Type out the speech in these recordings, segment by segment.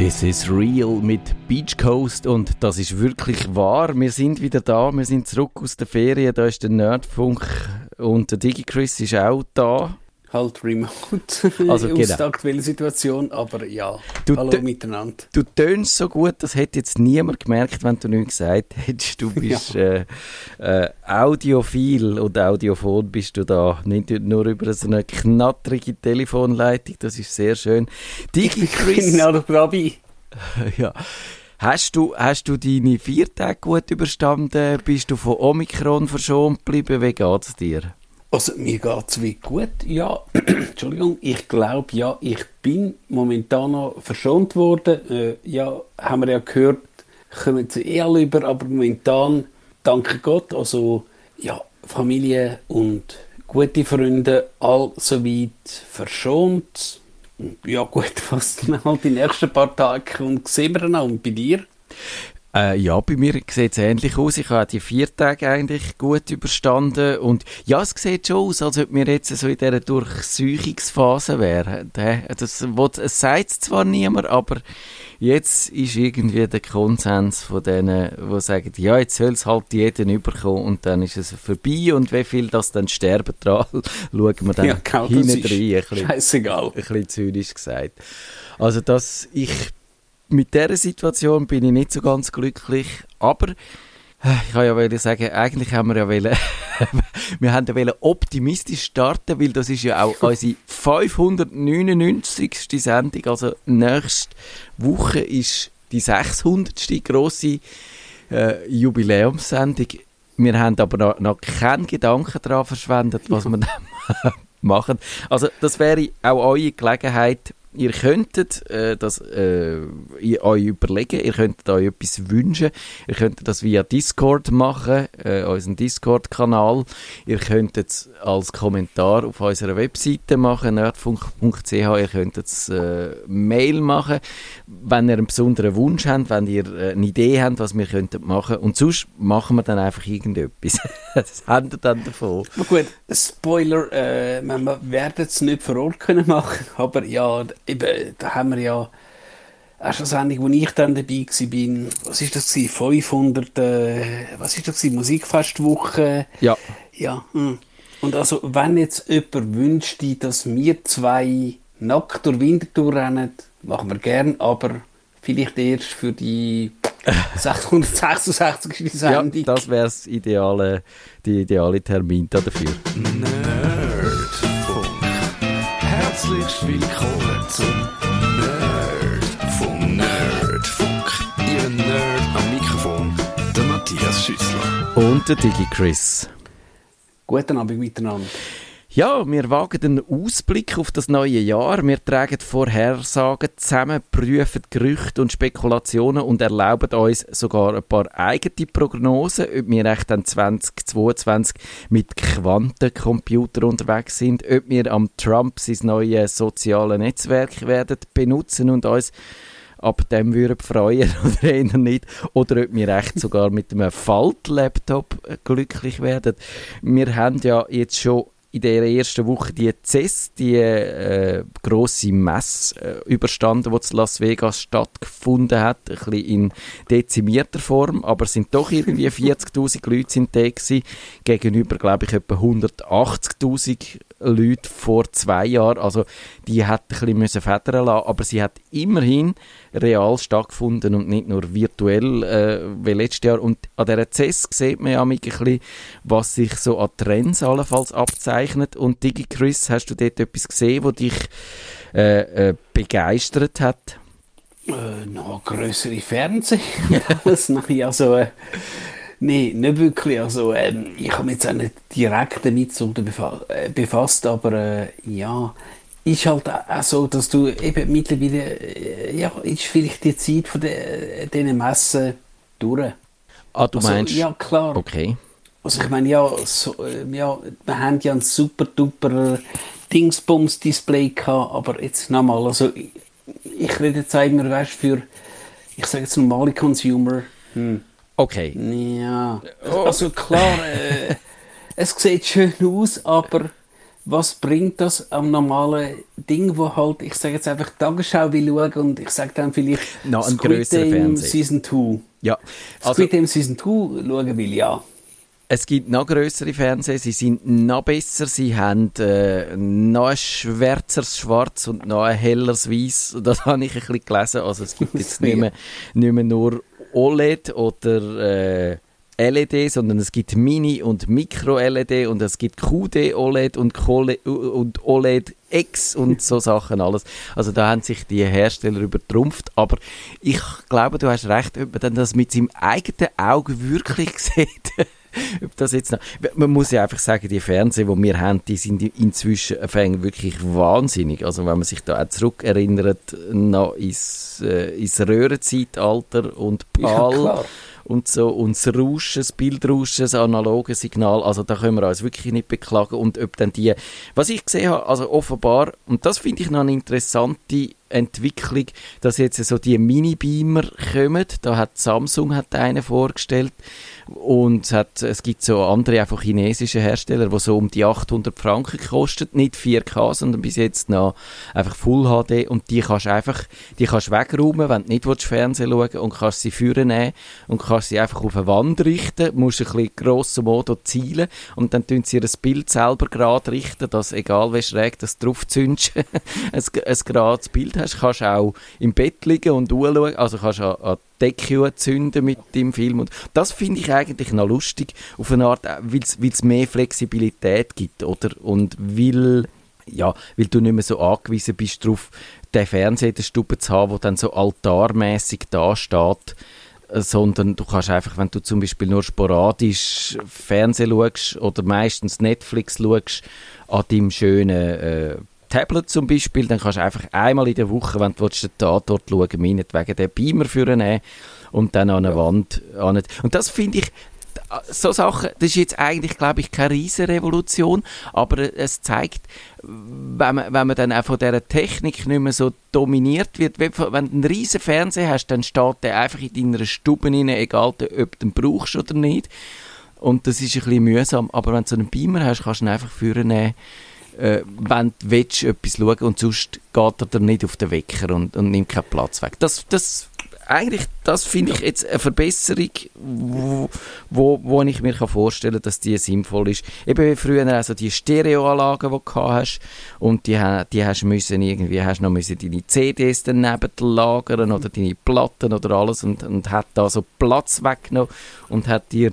This is real mit Beach Coast und das ist wirklich wahr. Wir sind wieder da, wir sind zurück aus der Ferien. Da ist der Nerdfunk und der DigiChris ist auch da halt remote also, genau. aus der aktuellen Situation, aber ja, du hallo miteinander. Du tönst so gut, das hätte jetzt niemand gemerkt, wenn du nichts gesagt hättest. Du bist ja. äh, äh, audiophil und audiophon bist du da, nicht nur über so eine knattrige Telefonleitung, das ist sehr schön. Digi Chris. Genau, Trabi. ja. Hast du, hast du deine vier Tage gut überstanden? Bist du von Omikron verschont geblieben? Wie geht es dir? Also mir geht es wie gut, ja. Entschuldigung, ich glaube ja, ich bin momentan noch verschont worden. Äh, ja, haben wir ja gehört, kommen sie eh alle über, aber momentan, danke Gott, also ja, Familie und gute Freunde, all soweit verschont. Ja gut, was dann halt die nächsten paar Tage kommt, sehen wir dann auch. Bei dir? Äh, ja, bei mir sieht es ähnlich aus. Ich habe die vier Tage eigentlich gut überstanden. Und ja, es sieht schon aus, als ob wir jetzt so in dieser Durchsäuchungsphase wären. Das, es sagt zwar niemand, aber jetzt ist irgendwie der Konsens von denen, die sagen, ja, jetzt soll es halt jeden überkommen und dann ist es vorbei und wie viel das dann sterben dran, schauen wir dann ja, genau, hinten rein. Scheißegal. Ein bisschen zynisch gesagt. Also, dass ich mit dieser Situation bin ich nicht so ganz glücklich, aber äh, ich kann ja sagen, eigentlich haben wir ja wollen, wir haben ja wollen optimistisch starten, weil das ist ja auch unsere 599. Sendung, also nächste Woche ist die 600. grosse äh, Jubiläumssendung. Wir haben aber noch, noch keinen Gedanken daran verschwendet, was wir dann machen. Also das wäre auch eure Gelegenheit, Ihr könntet äh, das äh, euch überlegen, ihr könntet euch etwas wünschen, ihr könntet das via Discord machen, äh, unseren Discord-Kanal. Ihr könntet es als Kommentar auf unserer Webseite machen, nerdfunk.ch. Ihr könntet es äh, Mail machen, wenn ihr einen besonderen Wunsch habt, wenn ihr äh, eine Idee habt, was wir könnten machen. Und sonst machen wir dann einfach irgendetwas. das habt ihr dann davon. Na gut, Spoiler, äh, wir werden es nicht vor Ort können machen, aber ja, eben, da haben wir ja erst eine Sendung, wo ich dann dabei war, was ist das gewesen? 500, äh, was ist das gewesen? Musikfestwoche. Ja. Ja. Hm. Und also, wenn jetzt jemand wünscht, dass wir zwei nackt durch Winterthur rennen, machen wir gern, aber vielleicht erst für die 666. Sendung. Ja, das wäre das ideale, die ideale Termin dafür. Nerdfunk. Herzlich willkommen zum Nerd vom Nerdfunk. Ihr Nerd am Mikrofon, der Matthias Schüssler. Und der Digi Chris. Guten Abend miteinander. Ja, wir wagen einen Ausblick auf das neue Jahr. Wir tragen Vorhersagen zusammen, prüfen Gerüchte und Spekulationen und erlauben uns sogar ein paar eigene Prognosen, ob wir echt dann 2022 mit Quantencomputer unterwegs sind, ob wir am Trump sein neues soziale Netzwerk werden benutzen und uns ab dem würden freuen oder eher nicht. Oder ob wir echt sogar mit einem Faltlaptop glücklich werden. Wir haben ja jetzt schon in der ersten Woche die CES, die äh, grosse Messe äh, überstanden, die in Las Vegas stattgefunden hat, ein bisschen in dezimierter Form, aber es sind doch irgendwie 40'000 Leute sind da gewesen, gegenüber, glaube ich, etwa 180'000 Leute vor zwei Jahren, also die hat ein bisschen müssen federn lassen, aber sie hat immerhin real stattgefunden und nicht nur virtuell äh, wie letztes Jahr. Und an dieser CES sieht man ja ein bisschen, was sich so an Trends allenfalls abzeichnet. Und Digi Chris, hast du dort etwas gesehen, was dich äh, äh, begeistert hat? Äh, noch größere Fernsehen. Nein, also, äh, nee, nicht wirklich. Also, ähm, ich habe mich jetzt auch nicht direkt damit so äh, befasst, aber äh, ja, ist halt auch so, dass du eben mittlerweile, äh, ja, ist vielleicht die Zeit von diesen Messen durch. Ah, du also, meinst? Ja, klar. Okay. Also ich meine, ja, so, äh, ja, wir haben ja ein super duper Dingsbums-Display gehabt, aber jetzt nochmal, also ich, ich rede jetzt immer, weißt für, ich sage jetzt normale Consumer. Hm. Okay. Ja, also klar, äh, es sieht schön aus, aber was bringt das am normalen Ding, wo halt, ich sage jetzt einfach Tagesschau will schauen und ich sage dann vielleicht Noch ein Squid grösserer Game. Season 2. Ja, also Squid Game Season 2 schauen will, ja. es gibt noch größere Fernseher, sie sind noch besser, sie haben äh, noch ein schwärzeres Schwarz und noch ein helleres Weiß. Das habe ich ein bisschen gelesen. Also es gibt jetzt nicht mehr, nicht mehr nur OLED oder äh, LED, sondern es gibt Mini- und Micro-LED und es gibt QD-OLED und, Cole- und OLED X und so Sachen alles. Also da haben sich die Hersteller übertrumpft, aber ich glaube, du hast recht, ob man dann das mit seinem eigenen Auge wirklich sieht. Ob das jetzt noch, man muss ja einfach sagen, die Fernseher, die wir haben, die sind inzwischen fängt wirklich wahnsinnig. Also wenn man sich da auch zurückerinnert noch ins, äh, ins Röhrenzeitalter und Ja, PAL klar. und so und das Rauschen, das Bildrauschen, das analoge Signal, also da können wir uns wirklich nicht beklagen. Und ob dann die, was ich gesehen habe, also offenbar, und das finde ich noch eine interessante Entwicklung, dass jetzt so die Mini-Beamer kommen, da hat Samsung hat einen vorgestellt und es, hat, es gibt so andere einfach chinesische Hersteller, die so um die 800 Franken kosten, nicht 4K, sondern bis jetzt noch einfach Full HD und die kannst du einfach, die kannst du wegräumen, wenn du nicht willst, Fernsehen schauen und kannst sie führen und kannst sie einfach auf eine Wand richten, musst ein bisschen grosso modo zielen. Und dann tun sie ihr das Bild selber gerade richten, dass egal wie schräg das drauf zündest, ein, ein gerades Bild hast, kannst auch im Bett liegen und anschauen, also kannst an, an Decke zünden mit dem Film und das finde ich eigentlich noch lustig, auf eine Art, weil es mehr Flexibilität gibt, oder? Und weil ja, weil du nicht mehr so angewiesen bist darauf, den Fernseher in der Stube zu haben, der dann so altarmäßig da steht, äh, sondern du kannst einfach, wenn du zum Beispiel nur sporadisch Fernsehen schaust oder meistens Netflix schaust, an deinem schönen äh, Tablet zum Beispiel, dann kannst du einfach einmal in der Woche, wenn du willst, den Tatort schauen meinetwegen den Beamer führen und dann an eine Wand an. Und das finde ich, so Sachen, das ist jetzt eigentlich, glaube ich, keine riesen Revolution, aber es zeigt, wenn man, wenn man dann auch von dieser Technik nicht mehr so dominiert wird, wenn du einen riesen Fernseher hast, dann steht der einfach in deiner Stube rein, egal ob du den brauchst oder nicht. Und das ist ein bisschen mühsam, aber wenn du so einen Beamer hast, kannst du ihn einfach führen, äh, wenn du willst, etwas schauen und sonst geht er dir nicht auf den Wecker und, und nimmt keinen Platz weg. Das, das eigentlich, das finde ich jetzt eine Verbesserung, wo, wo, wo ich mir kann vorstellen kann, dass die sinnvoll ist. Eben wie früher also die Stereoanlagen, die du gehabt hast und die, die hast müssen irgendwie, hast noch müssen deine CDs daneben lagern oder deine Platten oder alles und, und hat da so Platz weggenommen und hat dir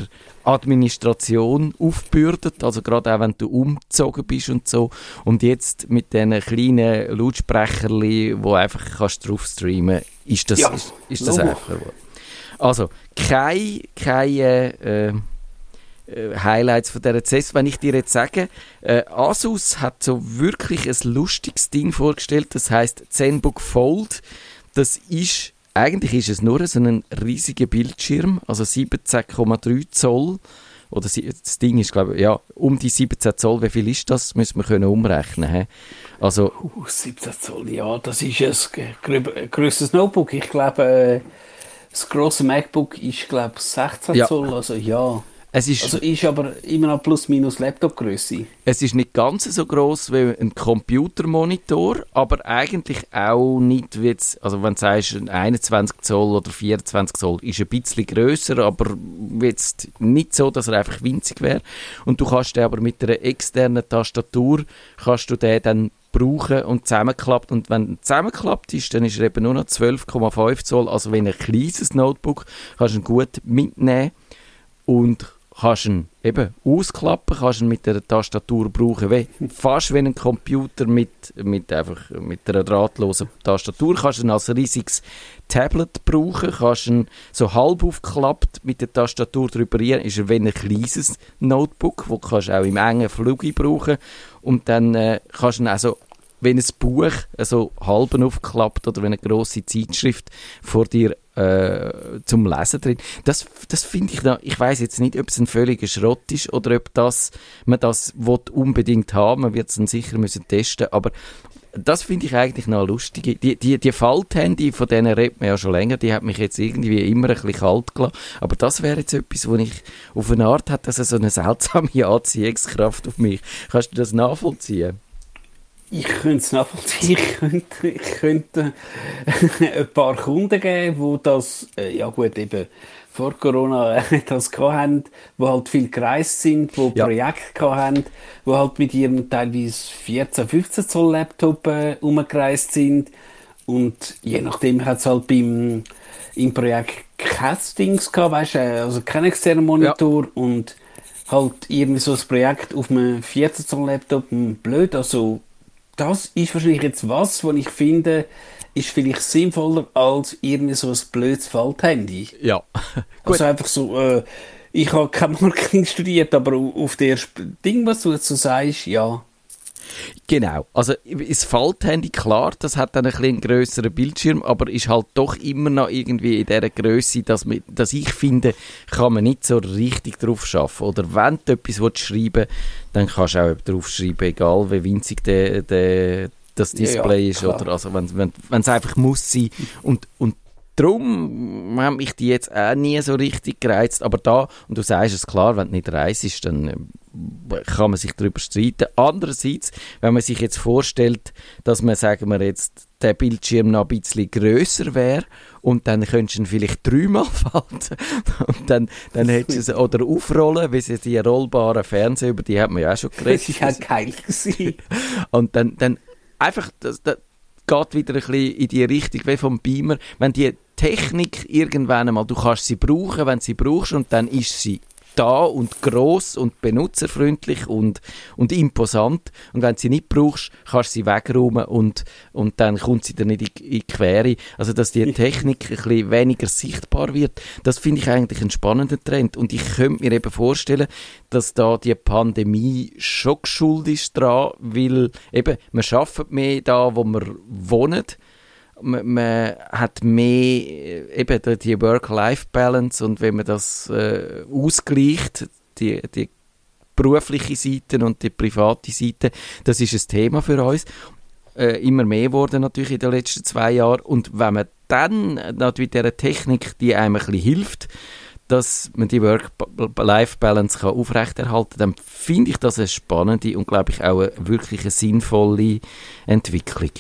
Administration aufgebürdet, also gerade auch wenn du umgezogen bist und so. Und jetzt mit diesen kleinen Lautsprecherli, wo einfach kannst drauf streamen, ist das, Ja, ist, ist das einfacher. Also, keine, keine äh, äh, Highlights von dieser CES. Wenn ich dir jetzt sage, äh, Asus hat so wirklich ein lustiges Ding vorgestellt, das heißt ZenBook Fold. Das ist, eigentlich ist es nur so ein riesiger Bildschirm, also 17,3 Zoll. Oder das Ding ist, glaube ich, ja, um die 17 Zoll. Wie viel ist das? Müssen wir können umrechnen. He? Also, Uh, 17 Zoll, ja, das ist ein grö- grösseres Notebook. Ich glaube, äh, das grosse MacBook ist, glaube ich, 16 Ja. Zoll, also ja. es ist, Also ist aber immer noch plus minus Laptop-Größe. Es ist nicht ganz so groß wie ein Computermonitor, aber eigentlich auch nicht wie jetzt, also wenn du sagst, ein 21 Zoll oder 24 Zoll ist ein bisschen grösser, aber jetzt nicht so, dass er einfach winzig wäre. Und du kannst den aber mit einer externen Tastatur, kannst du den dann brauchen und zusammenklappt. Und wenn er zusammenklappt ist, dann ist er eben nur noch 12,5 Zoll, also wenn ein kleines Notebook, kannst du ihn gut mitnehmen und kannst ihn eben ausklappen, kannst ihn mit der Tastatur brauchen, wie, fast wie ein Computer mit, mit, einfach, mit einer drahtlosen Tastatur. Kannst ihn als riesiges Tablet brauchen, kannst ihn so halb aufgeklappt mit der Tastatur drüber rein, ist er wie ein kleines Notebook, wo kannst du auch im engen Flug brauchen und dann äh, kannst du ihn also wenn ein Buch so halben aufklappt oder wenn eine grosse Zeitschrift vor dir äh, zum Lesen drin. Das, das finde ich noch, ich weiß jetzt nicht, ob es ein völliger Schrott ist oder ob das, man das will unbedingt haben, man wird es dann sicher müssen testen, aber das finde ich eigentlich noch lustig. Die, die, die Falthandy, von denen redet man ja schon länger, die hat mich jetzt irgendwie immer ein bisschen kalt gelassen. Aber das wäre jetzt etwas, wo ich auf eine Art hat, das so eine seltsame Anziehungskraft auf mich. Kannst du das nachvollziehen? Ich könnte es nachvollziehen. Ich könnte, ich könnte ein paar Kunden geben, die das, äh, ja gut, eben vor Corona äh, das hatten, die halt viel gereist sind, die ja. Projekte hatten, die halt mit ihrem teilweise 14, 15 Zoll Laptop äh, umgereist sind. Und je nachdem hat es halt beim, im Projekt Castings gehabt, weißt du, also kein externer Monitor ja. und halt irgendwie so ein Projekt auf einem 14 Zoll Laptop hm, blöd. Also das ist wahrscheinlich jetzt was, was ich finde, ist vielleicht sinnvoller als irgendwie so ein blödes Falthandy. Ja. also einfach so, äh, ich habe kein Marketing studiert, aber auf der Ding, was du dazu sagst, ja, Genau. Also, das Falthandy, klar, das hat dann ein bisschen grösseren Bildschirm, aber ist halt doch immer noch irgendwie in dieser Größe, dass, dass ich finde, kann man nicht so richtig drauf schaffen. Oder wenn du etwas schreiben willst, dann kannst du auch drauf schreiben, egal wie winzig der, der, das Display ja, ist. Oder also, wenn es einfach muss sein. Und, und darum haben mich die jetzt auch nie so richtig gereizt. Aber da, und du sagst es klar, wenn du nicht reist, dann äh, kann man sich darüber streiten. Andererseits, wenn man sich jetzt vorstellt, dass man, sagen wir jetzt, der Bildschirm noch ein bisschen grösser wäre und dann könntest du ihn vielleicht dreimal falten und dann, dann hättest du es, oder aufrollen, wie sie die rollbaren Fernseher, über die hat man ja auch schon geredet. Das war ja geil. und dann, dann einfach, das, das geht wieder ein bisschen in die Richtung wie vom Beamer, wenn die Technik irgendwann einmal, du kannst sie brauchen, wenn sie brauchst und dann ist sie da und groß und benutzerfreundlich und, und imposant. Und wenn du sie nicht brauchst, kannst du sie wegräumen und, und dann kommt sie dir nicht in, in die Quere. Also, dass die Technik ein bisschen weniger sichtbar wird, das finde ich eigentlich einen spannenden Trend. Und ich könnte mir eben vorstellen, dass da die Pandemie schon geschuldet ist dran, weil eben, man schafft mehr da, wo man wohnt man, man hat mehr äh, eben die Work-Life-Balance und wenn man das äh, ausgleicht, die, die berufliche Seite und die private Seite, das ist ein Thema für uns. Äh, immer mehr geworden natürlich in den letzten zwei Jahren und wenn man dann natürlich dieser Technik, die einem ein bisschen hilft, dass man die Work-Life-Balance aufrechterhalten kann, dann finde ich das eine spannende und glaube ich auch eine wirklich sinnvolle Entwicklung.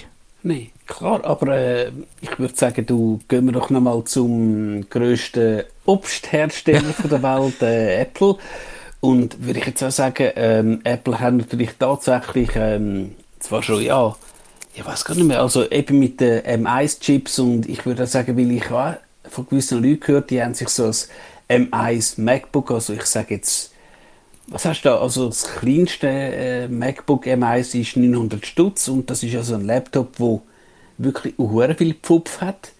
Nein, klar, aber äh, ich würde sagen, du gehen wir doch nochmal zum grössten Obsthersteller der Welt, äh, Apple. Und würde ich jetzt auch sagen, ähm, Apple hat natürlich tatsächlich, ähm, zwar schon, ja, ich weiß gar nicht mehr, also eben mit den M1-Chips und ich würde auch sagen, weil ich auch von gewissen Leuten gehört, die haben sich so ein M1 MacBook, also ich sage jetzt was hast du da? Also das kleinste äh, MacBook M1 ist 900 Stutz und das ist also ein Laptop, wo wirklich sehr viel Pfupf hat.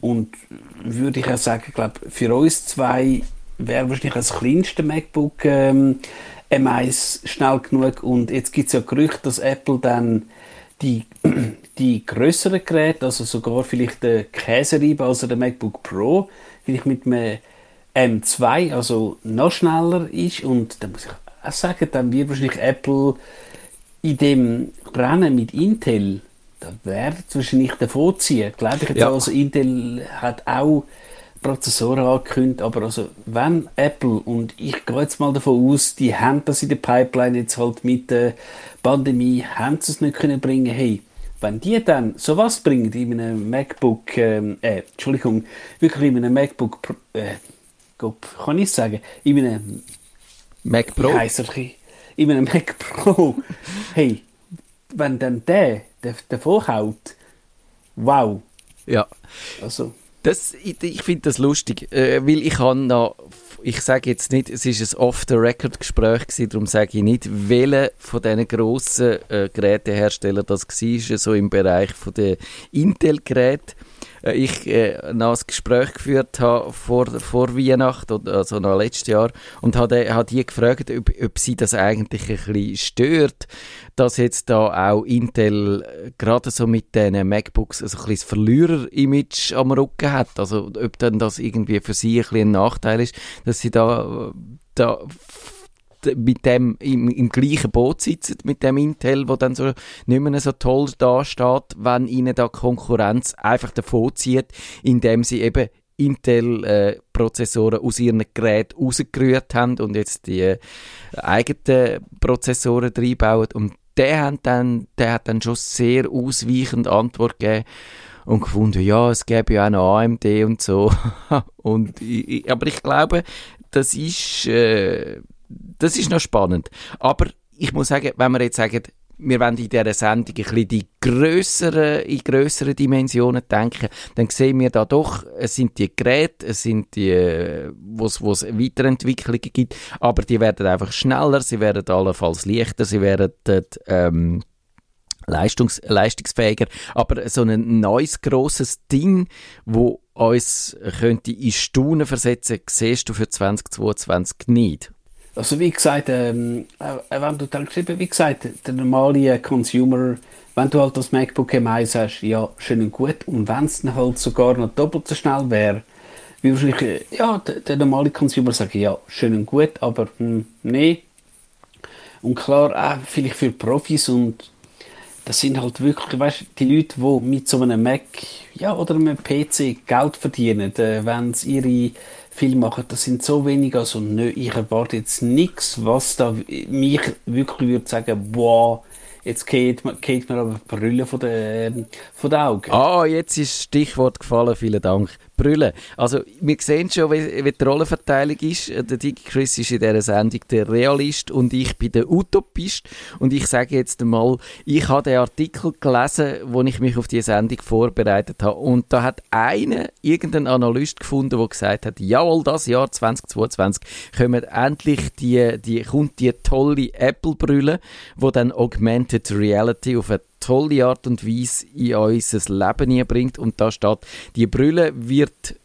Und würde ich auch sagen, glaube für uns zwei wäre wahrscheinlich das kleinste MacBook ähm, M1 schnell genug. Und jetzt gibt es ja Gerüchte, dass Apple dann die, die größeren Geräte, also sogar vielleicht der Käsereibe, also der MacBook Pro, vielleicht mit einem M2 also noch schneller ist und dann muss ich auch sagen, dann wird wahrscheinlich Apple in dem Rennen mit Intel, da wird es wahrscheinlich davon ziehen. Glaube ich jetzt ja. also Intel hat auch Prozessoren angekündigt, aber also wenn Apple, und ich gehe jetzt mal davon aus, die haben das in der Pipeline jetzt halt mit der Pandemie, haben sie es nicht können bringen, hey, wenn die dann sowas bringen in einem MacBook, ähm, äh, Entschuldigung, wirklich in einem MacBook, äh, kann ich sagen, in einem Mac Pro. in einem Mac Pro. hey, wenn dann der, der davor haut, wow. Ja. Also. Das, ich, ich finde das lustig, äh, weil ich habe noch, ich sage jetzt nicht, es ist ein Off-the-Record-Gespräch gewesen, darum sage ich nicht, welcher von diesen grossen äh, Geräteherstellern das war, so im Bereich der Intel-Geräte äh, ich äh, noch ein Gespräch geführt habe vor, vor Weihnachten, also noch letztes Jahr, und habe, habe die gefragt, ob, ob sie das eigentlich ein bisschen stört, dass jetzt da auch Intel äh, gerade so mit diesen MacBooks also ein bisschen das Verlierer-Image am Rücken hat. Also ob dann das irgendwie für sie ein bisschen ein Nachteil ist, dass sie da, äh, da mit dem im, im gleichen Boot sitzen, mit dem Intel, wo dann so nicht mehr so toll dasteht, wenn ihnen da Konkurrenz einfach davon zieht, indem sie eben Intel-Prozessoren äh, aus ihren Geräten rausgerührt haben und jetzt die äh, eigenen Prozessoren reinbauen. Und der hat dann, der hat dann schon sehr ausweichend Antwort gegeben und gefunden, ja, es gäbe ja auch noch AMD und so. und ich, aber ich glaube, das ist, äh, das ist noch spannend. Aber ich muss sagen, wenn wir jetzt sagen, wir wollen in dieser Sendung ein bisschen die grösseren, in grösseren Dimensionen denken, dann sehen wir da doch, es sind die Geräte, es sind die, wo es Weiterentwicklungen gibt, aber die werden einfach schneller, sie werden allenfalls leichter, sie werden ähm, Leistungs leistungsfähiger, aber so ein neues grosses Ding, wo uns könnte in Stunden versetzen, siehst du für 2022 nicht? Also wie gesagt, ähm, äh, wenn du dann geschrieben, wie gesagt, der normale Consumer, wenn du halt das MacBook M1 hast, ja, schön und gut. Und wenn es dann halt sogar noch doppelt so schnell wäre, wie wahrscheinlich, äh, ja, der, der, normale Consumer sagt, ja, schön und gut, aber hm, nee. Und klar, auch vielleicht für Profis und das sind halt wirklich, weißt, die Leute, die mit so einem Mac, ja, oder einem PC Geld verdienen, äh, wenn sie ihre viel machen, das sind so wenig, also nö, ich erwarte jetzt nichts, was da mich wirklich würde sagen, wow, jetzt geht, geht mir aber Brille von den, von den Augen. Ah, jetzt ist das Stichwort gefallen, vielen Dank. Brüllen. Also, wir sehen schon, wie, wie die Rollenverteilung ist. Der Dickie Chris ist in dieser Sendung der Realist und ich bin der Utopist. Und ich sage jetzt einmal, ich habe den Artikel gelesen, wo ich mich auf diese Sendung vorbereitet habe. Und da hat einer, irgendein Analyst gefunden, der gesagt hat, jawohl, das Jahr 2022 kommen endlich die, die, kommt die tolle Apple-Brille, wo dann Augmented Reality auf eine tolle Art und Weise in unser Leben bringt. Und da steht, die Brille wird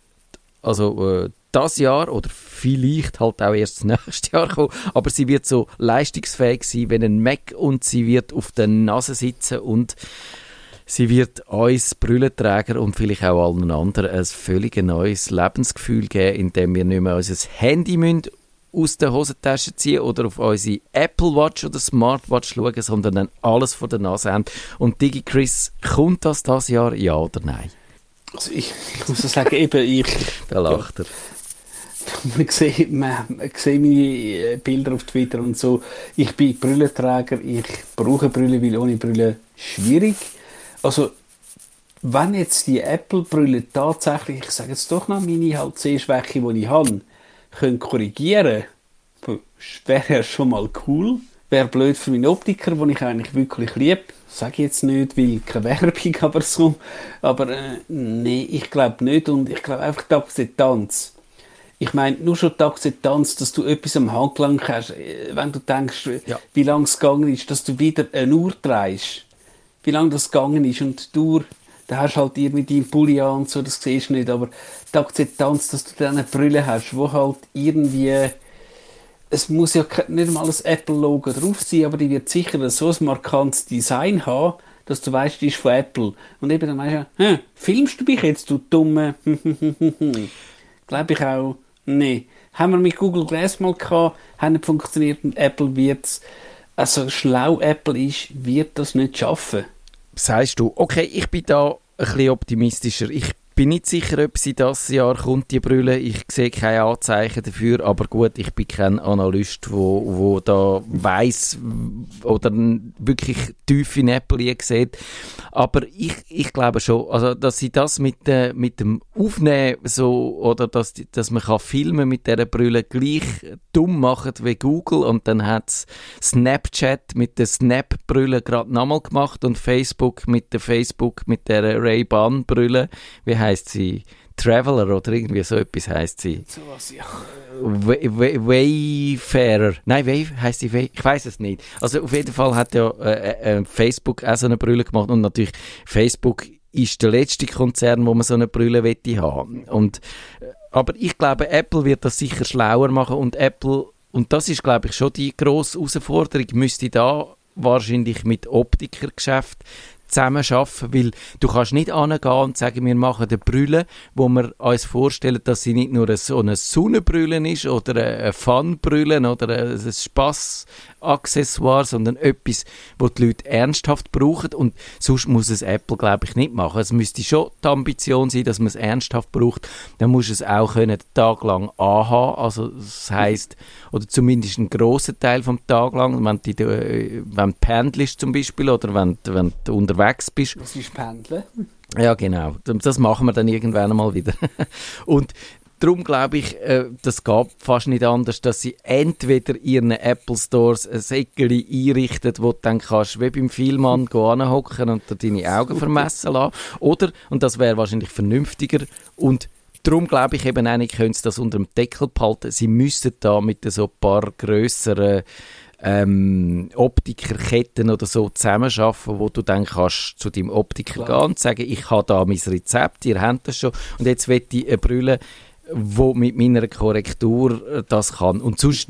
also äh, das Jahr oder vielleicht halt auch erst nächstes Jahr kommen, aber sie wird so leistungsfähig sein wie ein Mac und sie wird auf der Nase sitzen und sie wird uns Brüllenträger und vielleicht auch allen anderen ein völlig neues Lebensgefühl geben, indem wir nicht mehr unser Handy müssen aus der Hosentasche ziehen oder auf unsere Apple Watch oder Smartwatch schauen, sondern dann alles vor der Nase haben. Und Digi Chris, kommt das das Jahr, ja oder nein? Also ich, ich muss sagen, eben ich... Da lacht er. Man sieht, man, man sieht meine äh, Bilder auf Twitter und so. Ich bin Brüllenträger, ich brauche Brille, weil ohne Brille schwierig. Also wenn jetzt die Apple-Brille tatsächlich, ich sage jetzt doch noch meine halt Sehschwäche, die ich habe, können korrigieren können, wäre ja schon mal cool. Wäre blöd für meinen Optiker, den ich eigentlich wirklich liebe. Sage ich jetzt nicht, weil keine Werbung, aber so. Aber äh, nee, ich glaube nicht. Und ich glaube einfach die Akzeptanz. Ich meine, nur schon die Akzeptanz, dass du etwas am Handgelenk hast, äh, wenn du denkst, ja. wie lange es gegangen ist, dass du wieder eine Uhr drehst. Wie lange das gegangen ist und du da hast halt irgendwie deinen Pulli an und so, das siehst du nicht, aber die Akzeptanz, dass du eine Brille hast, wo halt irgendwie, es muss ja nicht mal ein Apple-Logo drauf sein, aber die wird sicher so ein markantes Design haben, dass du weißt, die ist von Apple. Und eben dann weißt du, hm, filmst du mich jetzt, du dumme? Glaube ich auch, nee. Haben wir mit Google Glass mal gehabt, hat nicht funktioniert und Apple wird es, also schlau Apple ist, wird das nicht schaffen sagst du, okay, ich bin da ein bisschen optimistischer. Ich bin nicht sicher, ob sie das Jahr kommt, die Brille. Ich sehe keine Anzeichen dafür, aber gut, ich bin kein Analyst, wo, wo da weiß oder wirklich tief in Apple sieht. Aber ich, ich glaube schon, also, dass sie das mit, äh, mit dem Aufnehmen so, oder dass, dass man kann filmen mit dieser Brille gleich dumm machen wie Google und dann hat Snapchat mit der Snap-Brille gerade nochmal gemacht und Facebook mit der Facebook mit der Ray-Ban-Brille. Wie heißt sie? Traveler oder irgendwie so etwas heißt sie. So was, ja. Wayfarer. Nein, Way heißt sie Way. Ich weiß es nicht. Also auf jeden Fall hat ja äh, äh, Facebook auch so eine Brille gemacht und natürlich Facebook ist der letzte Konzern, wo man so eine Brille wette haben. Und äh, aber ich glaube, Apple wird das sicher schlauer machen und Apple und das ist glaube ich schon die grosse Herausforderung, müsste da wahrscheinlich mit Optikergeschäft zusammen schaffen, weil du kannst nicht angehen und sagen, wir machen eine Brille, wo wir uns vorstellen, dass sie nicht nur so eine Sonnenbrille ist oder eine Funbrille oder ein Spass-Accessoire, sondern etwas, wo die Leute ernsthaft brauchen. Und sonst muss es Apple, glaube ich, nicht machen. Es müsste schon die Ambition sein, dass man es ernsthaft braucht, dann muss es auch können, den Tag lang anhaben, also das heisst, oder zumindest einen grossen Teil vom Tag lang, wenn du, äh, wenn du pendelst zum Beispiel oder wenn, wenn du unterwegs bist. Was ist Pendeln? Ja, genau. Das machen wir dann irgendwann mal wieder. Und darum glaube ich, äh, das geht fast nicht anders, dass sie entweder ihren Apple Stores ein Säckchen einrichten, wo du dann kannst, wie beim Vielmann, hocken und deine Augen vermessen lassen. Oder, und das wäre wahrscheinlich vernünftiger und darum glaube ich eben auch nicht, können sie das unter dem Deckel behalten. Sie müssen da mit so ein paar grösseren ähm, Optikerketten oder so zusammenarbeiten, wo du dann kannst zu deinem Optiker Klar. gehen und sagen, ich habe da mein Rezept, ihr habt das schon und jetzt will ich eine Brille wo mit meiner Korrektur äh, das kann. Und sonst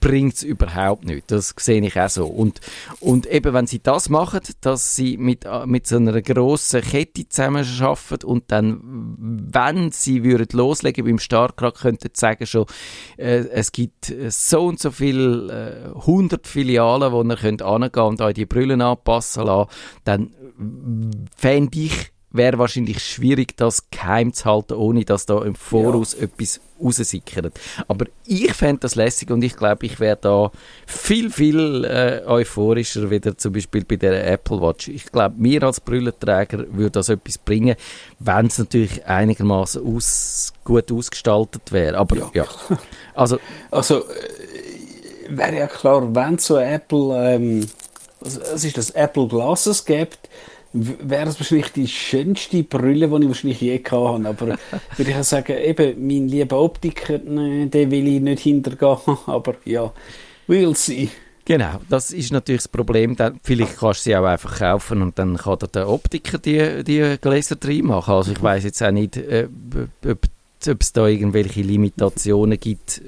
bringt es überhaupt nicht. Das sehe ich auch so. Und, und eben, wenn sie das machen, dass sie mit, äh, mit so einer grossen Kette zusammenarbeiten und dann, wenn sie würden loslegen beim Startgrad, könnten sie sagen schon, äh, es gibt so und so viele äh, 100 Filialen, wo ihr könnt angehen und euch die Brillen anpassen lassen, dann fände ich wäre wahrscheinlich schwierig, das geheim zu halten, ohne dass da im Voraus ja. etwas raussickert. Aber ich fände das lässig und ich glaube, ich wäre da viel, viel äh, euphorischer wieder zum Beispiel bei der Apple Watch. Ich glaube, mir als Brüllenträger würde das etwas bringen, wenn es natürlich einigermaßen aus, gut ausgestaltet wäre. Aber ja. ja. Also, also äh, wäre ja klar, wenn es so Apple, ähm, was ist das, Apple Glasses gibt, wäre es wahrscheinlich die schönste Brille, die ich wahrscheinlich je habe. Aber würde ich sagen, eben, mein lieber Optiker, ne, den will ich nicht hintergehen. Aber ja, we'll see. Genau, das ist natürlich das Problem. Dann, vielleicht kannst du sie auch einfach kaufen und dann kann der Optiker die, die Gläser drin machen. Also ich weiß jetzt auch nicht, äh, ob, ob es da irgendwelche Limitationen gibt.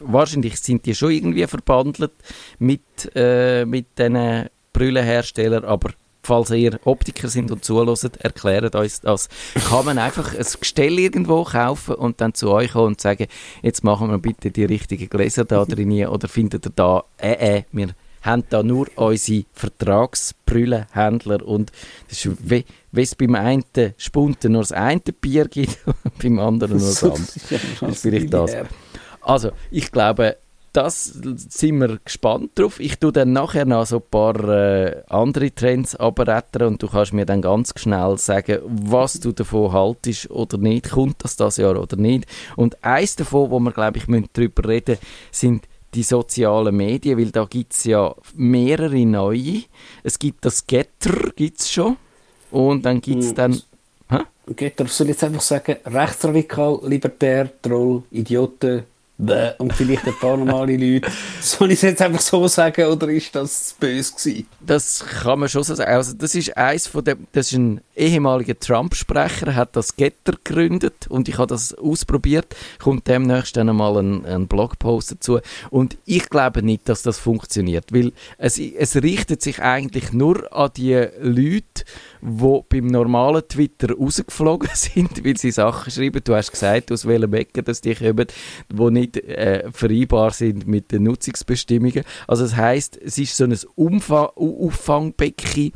Wahrscheinlich sind die schon irgendwie verbandelt mit, äh, mit diesen Brüllenherstellern, aber falls ihr Optiker sind und zuhört, erklärt uns das. Kann man einfach ein Gestell irgendwo kaufen und dann zu euch kommen und sagen, jetzt machen wir bitte die richtigen Gläser da drin oder findet ihr da, äh, äh, wir haben da nur unsere Vertragsbrüllenhändler und das ist wie, wie es beim einen Spunten nur das eine Bier gibt und beim anderen nur das andere. das ist vielleicht das. Also, ich glaube, das sind wir gespannt drauf. Ich tue dann nachher noch so ein paar äh, andere Trends abretten und du kannst mir dann ganz schnell sagen, was du davon haltest oder nicht. Kommt das das Jahr oder nicht? Und eins davon, wo wir, glaube ich, müssen darüber reden sind die sozialen Medien, weil da gibt es ja mehrere neue. Es gibt das Getter, gibt es schon. Und dann gibt es dann... Hä? Getter, soll ich jetzt einfach sagen, rechtsradikal, libertär, Troll, Idioten, und vielleicht ein paar normale Leute. Soll ich es jetzt einfach so sagen oder ist das böse gewesen? Das kann man schon so sagen. Also das ist eins von dem, das ist ein ehemaliger Trump-Sprecher, hat das Getter gegründet und ich habe das ausprobiert. Kommt demnächst dann mal ein, ein Blogpost dazu und ich glaube nicht, dass das funktioniert, weil es, es richtet sich eigentlich nur an die Leute, die beim normalen Twitter rausgeflogen sind, weil sie Sachen schreiben. Du hast gesagt, aus welchem Ecke das die kommen, die nicht äh, vereinbar sind mit den Nutzungsbestimmungen. Also das heißt, es ist so ein Umfang Auffangbecken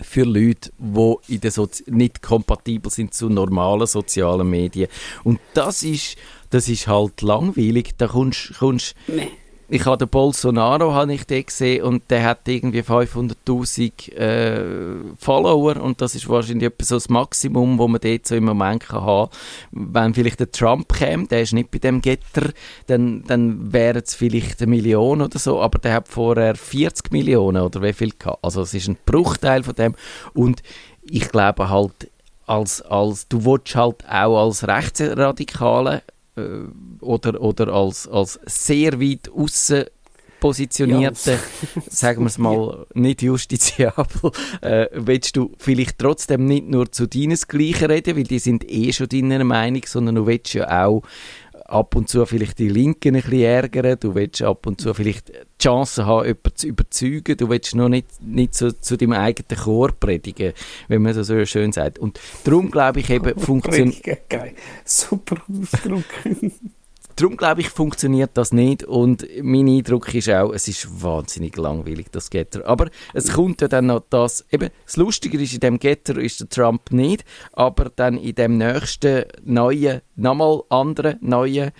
für Leute, die in der nicht kompatibel sind zu normalen sozialen Medien. Und das ist, das ist halt langweilig. Da kommst, kommst nee ich habe den Bolsonaro habe ich gesehen und der hat irgendwie 500'000 äh, Follower und das ist wahrscheinlich etwa so das Maximum, wo man dort so im Moment kann haben. Wenn vielleicht der Trump käme, der ist nicht bei dem Getter, dann, dann wäre es vielleicht eine Million oder so, aber der hat vorher 40 Millionen oder wie viel gehabt. Also es ist ein Bruchteil von dem und ich glaube halt, als, als, du willst halt auch als Rechtsradikale oder, oder als, als sehr weit außen positionierte, ja. sagen wir es mal, nicht justiziabel, äh, willst du vielleicht trotzdem nicht nur zu deines Gleichen reden, weil die sind eh schon deiner Meinung, sondern du willst ja auch ab und zu vielleicht die Linken ein bisschen ärgern, du willst ab und zu vielleicht die Chance haben, jemanden zu überzeugen, du willst noch nicht, nicht so zu deinem eigenen Chor predigen, wenn man das so schön sagt. Und darum glaube ich eben, funktioniert... Super Ausdruck. Darum glaube ich, funktioniert das nicht und mein Eindruck ist auch, es ist wahnsinnig langweilig, das Getter. Aber es kommt ja dann noch das, eben, das Lustige ist, in dem Getter ist der Trump nicht, aber dann in dem nächsten neuen, nochmal anderen neuen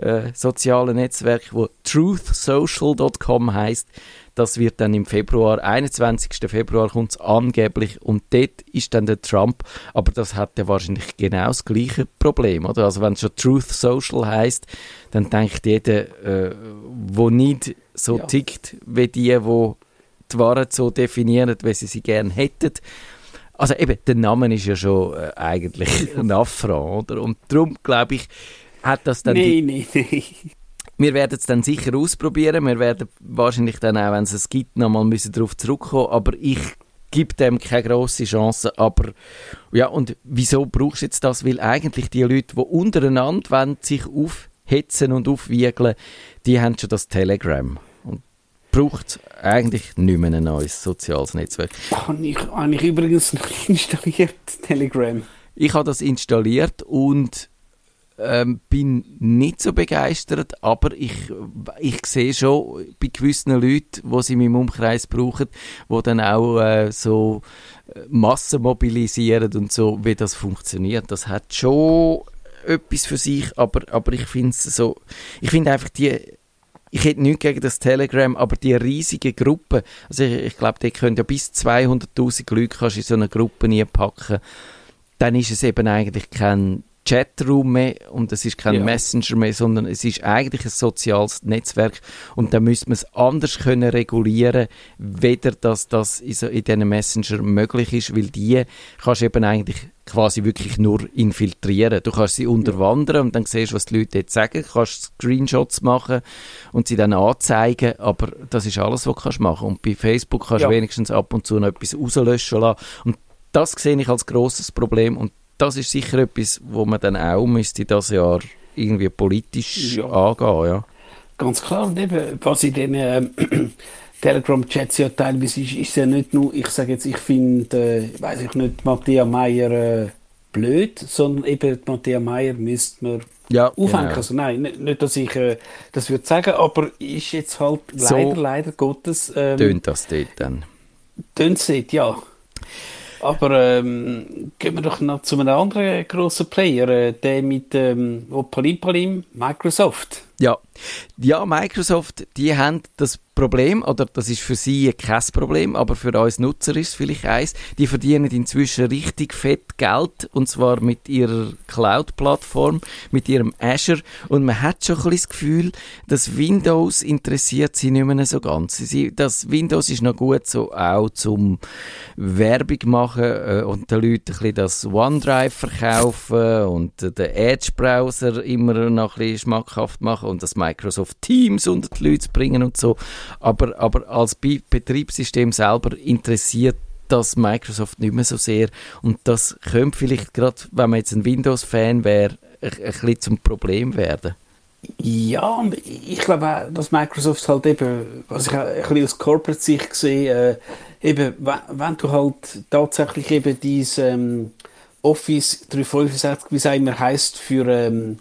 äh, sozialen Netzwerk, wo truthsocial.com heißt, das wird dann im Februar, 21. Februar kommt es angeblich und dort ist dann der Trump, aber das hat ja wahrscheinlich genau das gleiche Problem, oder? Also wenn es schon Truth Social heißt, dann denkt jeder, äh, wo nicht so ja. tickt wie die, wo die Wahrheit so definieren, wie sie sie gerne hätten. Also eben, der Name ist ja schon äh, eigentlich ein Affront, oder? Und darum glaube ich, hat das dann... Nein, nein, nein. Wir werden es dann sicher ausprobieren. Wir werden wahrscheinlich dann auch, wenn es es gibt, nochmal müssen darauf zurückkommen. Aber ich gebe dem keine grosse Chance. Aber ja, und wieso brauchst du jetzt das? Weil eigentlich die Leute, die untereinander wollen, sich aufhetzen und aufwiegeln, die haben schon das Telegram. Und braucht eigentlich nicht mehr ein neues soziales Netzwerk. Habe ich, habe ich übrigens noch installiert, Telegram. Ich habe das installiert und ähm, bin nicht so begeistert, aber ich, ich sehe schon bei gewissen Leuten, die sie in meinem Umkreis brauchen, die dann auch äh, so äh, Massen mobilisieren und so, wie das funktioniert. Das hat schon etwas für sich, aber, aber ich finde es so, ich finde einfach die, ich hätte nichts gegen das Telegram, aber die riesige Gruppe, also ich, ich glaube, die können ja bis 200'000 Leute kannst in so eine Gruppe nie packen, dann ist es eben eigentlich kein Chatroom mehr und es ist kein ja. Messenger mehr, sondern es ist eigentlich ein soziales Netzwerk und da müsste man es anders können regulieren, weder dass das in, so, in diesen Messenger möglich ist, weil die kannst du eben eigentlich quasi wirklich nur infiltrieren. Du kannst sie unterwandern und dann siehst du, was die Leute jetzt sagen, du kannst Screenshots machen und sie dann anzeigen, aber das ist alles, was du kannst machen. Und bei Facebook kannst du ja. wenigstens ab und zu noch etwas rauslöschen lassen und das sehe ich als großes Problem und das ist sicher etwas, wo man dann auch müsste das Jahr irgendwie politisch ja. angehen, ja. Ganz klar, und eben, was in den äh, Telegram-Chats ja teilweise ist, ist ja nicht nur, ich sage jetzt, ich finde, äh, weiß ich nicht, Matthias Meyer äh, blöd, sondern eben Matthias Meyer müsste man ja, aufhängen. Genau. Also nein, nicht, dass ich äh, das würde sagen, aber ist jetzt halt so leider, leider Gottes... Ähm, tönt das dort dann? Tönt es ja. Aber ähm, gehen wir doch noch zu einem anderen grossen Player, äh, der mit ähm, Palim Palim, Microsoft. Ja. ja, Microsoft, die haben das Problem, oder das ist für sie kein Problem, aber für uns Nutzer ist es vielleicht eins, die verdienen inzwischen richtig fett Geld, und zwar mit ihrer Cloud-Plattform, mit ihrem Azure, und man hat schon ein bisschen das Gefühl, dass Windows interessiert sie nicht mehr so ganz. Sie, das Windows ist noch gut so auch zum Werbung machen äh, und den Leuten ein bisschen das OneDrive verkaufen und äh, den Edge-Browser immer noch ein bisschen schmackhaft machen und das Microsoft Teams unter die Leute bringen und so. Aber, aber als Betriebssystem selber interessiert das Microsoft nicht mehr so sehr. Und das könnte vielleicht gerade, wenn man jetzt ein Windows-Fan wäre, ein, bisschen zum Problem werden. Ja, und ich glaube auch, dass Microsoft halt eben, was ich auch ein bisschen aus Corporate-Sicht sehe, äh, eben, wenn du halt tatsächlich eben dieses ähm, Office 365, wie es immer heißt, für ähm,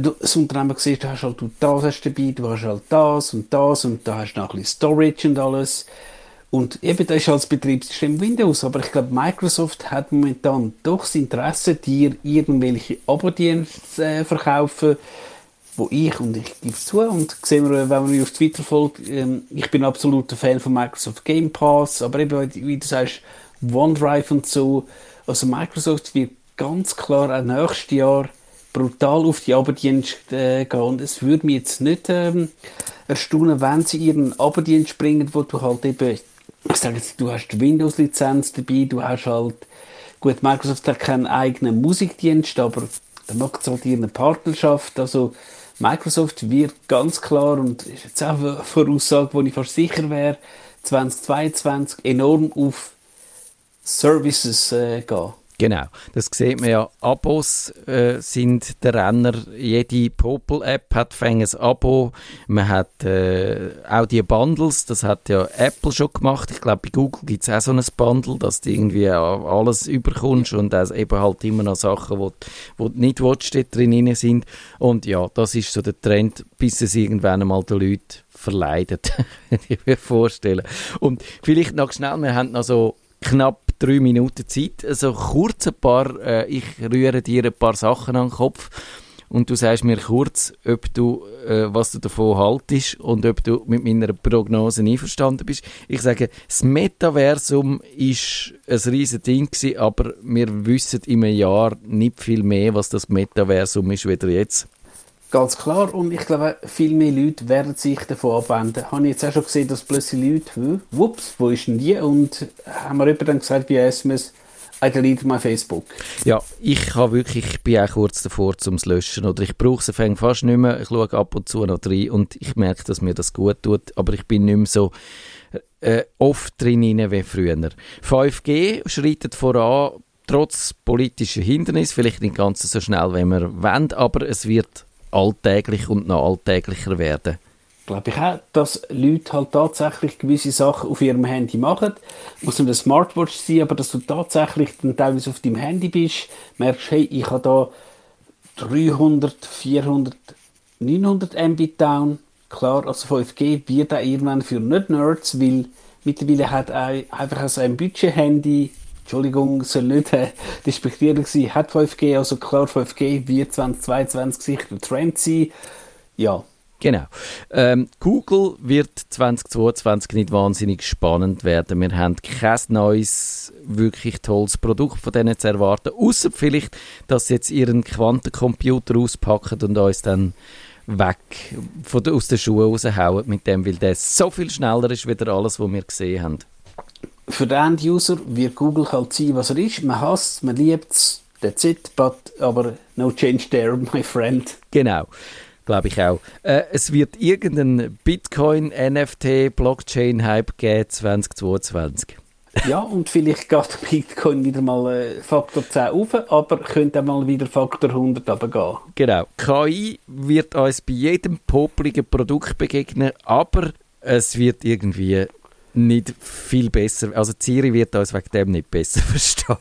das Unternehmen siehst, du hast halt du das hast dabei, du hast halt das und das und da hast du noch ein bisschen Storage und alles. Und eben, das ist als Betriebssystem Windows, aber ich glaube, Microsoft hat momentan doch das Interesse, dir irgendwelche Abo-Dienste äh, verkaufen, wo ich, und ich gebe zu, und sehen wir, wenn man mich auf Twitter folgt, ähm, ich bin absoluter Fan von Microsoft Game Pass, aber eben, wie du sagst, OneDrive und so, also Microsoft wird ganz klar auch nächstes Jahr brutal auf die Abenddienste äh, gehen. Und es würde mich jetzt nicht ähm, erstaunen, wenn sie ihren Abenddienst bringen, wo du halt eben, ich sage jetzt, du hast die Windows-Lizenz dabei, du hast halt, gut, Microsoft hat keinen eigenen Musikdienst, aber dann macht es halt ihre Partnerschaft, also Microsoft wird ganz klar, und ist jetzt auch eine Voraussage, wo ich fast sicher wäre, 2022 enorm auf Services äh, gehen. Genau, das sieht man ja. Abos äh, sind der Renner. Jede Popel-App hat ein Abo. Man hat äh, auch die Bundles, das hat ja Apple schon gemacht. Ich glaube, bei Google gibt es auch so ein Bundle, dass du irgendwie alles überkommst und auch eben halt immer noch Sachen, die du nicht willst, drin sind. Und ja, das ist so der Trend, bis es irgendwann einmal den Leuten verleidet, ich mir vorstellen. Und vielleicht noch schnell, wir haben noch so knapp drei Minuten Zeit. Also kurz ein paar, äh, ich rühre dir ein paar Sachen an den Kopf und du sagst mir kurz, ob du, äh, was du davon haltest und ob du mit meiner Prognose einverstanden bist. Ich sage, das Metaversum ist ein riesen Ding gewesen, aber wir wissen im Jahr nicht viel mehr, was das Metaversum ist, wieder jetzt. Ganz klar. Und ich glaube, viel mehr Leute werden sich davon abwenden. Habe ich jetzt auch schon gesehen, dass plötzlich Leute, wups, wo ist denn die? Und haben wir dann gesagt bei SMS, delete my Facebook. Ja, ich habe wirklich, ich bin auch kurz davor zum löschen oder ich brauche es fast nicht mehr. Ich schaue ab und zu noch rein und ich merke, dass mir das gut tut, aber ich bin nicht mehr so äh, oft drin wie früher. 5G schreitet voran, trotz politischer Hindernisse, vielleicht nicht ganz so schnell, wie wir wollen, aber es wird alltäglich und noch alltäglicher werden. Glaube ich auch, dass Leute halt tatsächlich gewisse Sachen auf ihrem Handy machen. Muss nicht eine Smartwatch sein, aber dass du tatsächlich dann teilweise auf deinem Handy bist, merkst, hey, ich habe da 300, 400, 900 MB down. Klar, also 5G wird auch irgendwann für Nicht-Nerds, weil mittlerweile hat einfach also ein Budget-Handy Entschuldigung, soll nicht äh, despektierlich sein, hat 5G, also klar, 5G wird 2022 sicher der Trend sein. Ja. Genau. Ähm, Google wird 2022 nicht wahnsinnig spannend werden. Wir haben kein neues, wirklich tolles Produkt von denen zu erwarten, außer vielleicht, dass sie jetzt ihren Quantencomputer auspacken und uns dann weg von aus den Schuhen raushauen mit dem, weil der so viel schneller ist, wie alles, was wir gesehen haben für den End-User wird Google halt sein, was er ist. Man hasst man liebt es, that's it, but, aber no change there, my friend. Genau. Glaube ich auch. Äh, es wird irgendeinen Bitcoin, NFT, Blockchain-Hype geben 2022. ja, und vielleicht geht Bitcoin wieder mal äh, Faktor 10 auf, aber könnte auch mal wieder Faktor 100 runtergehen. Genau. KI wird uns bei jedem popligen Produkt begegnen, aber es wird irgendwie nicht viel besser. Also Siri wird uns wegen dem nicht besser verstehen.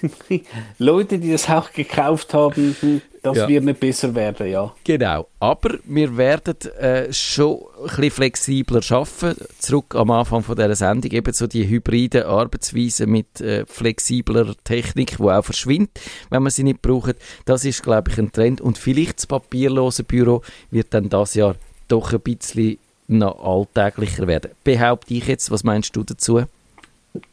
Leute, die das auch gekauft haben, das ja. wird nicht besser werden, ja. Genau. Aber wir werden äh, schon ein bisschen flexibler arbeiten. Zurück am Anfang von dieser Sendung, eben so die hybride Arbeitsweise mit äh, flexibler Technik, die auch verschwindet, wenn man sie nicht braucht. Das ist, glaube ich, ein Trend. Und vielleicht das papierlose Büro wird dann das Jahr doch ein bisschen noch alltäglicher werden. Behaupte ich jetzt, was meinst du dazu?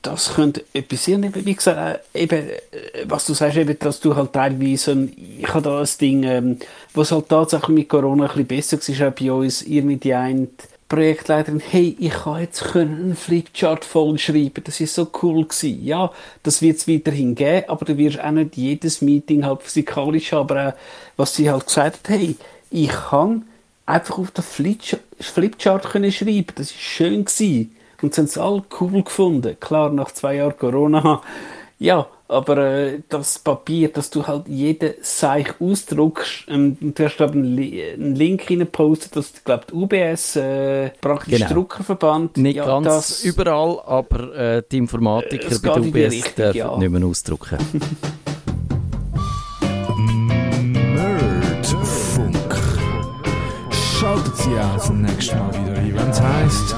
Das könnte etwas sein, wie gesagt, äh, eben, äh, was du sagst, eben, dass du halt teilweise, ich habe da ein Ding, ähm, was halt tatsächlich mit Corona ein bisschen besser war, auch bei uns, mit die einen Projektleiterin, hey, ich kann jetzt einen Flipchart voll schreiben, das ist so cool gewesen. Ja, das wird es weiterhin geben, aber du wirst auch nicht jedes Meeting halt physikalisch haben, aber auch, was sie halt gesagt hat, hey, ich kann einfach auf der Flipchart können schreiben. Das war schön gewesen. Und sie haben es alle cool gefunden. Klar, nach zwei Jahren Corona. Ja, aber äh, das Papier, dass du halt jeden Seich ausdruckst, ähm, du hast glaube einen, einen Link reingepostet, dass glaube die UBS äh, praktisch genau. Druckerverband. Nicht ja, ganz das, überall, aber äh, die Informatiker bei UBS Richtung, dürfen ja. nicht mehr ausdrucken. Auch zum nächsten Mal wieder. Wenn es heisst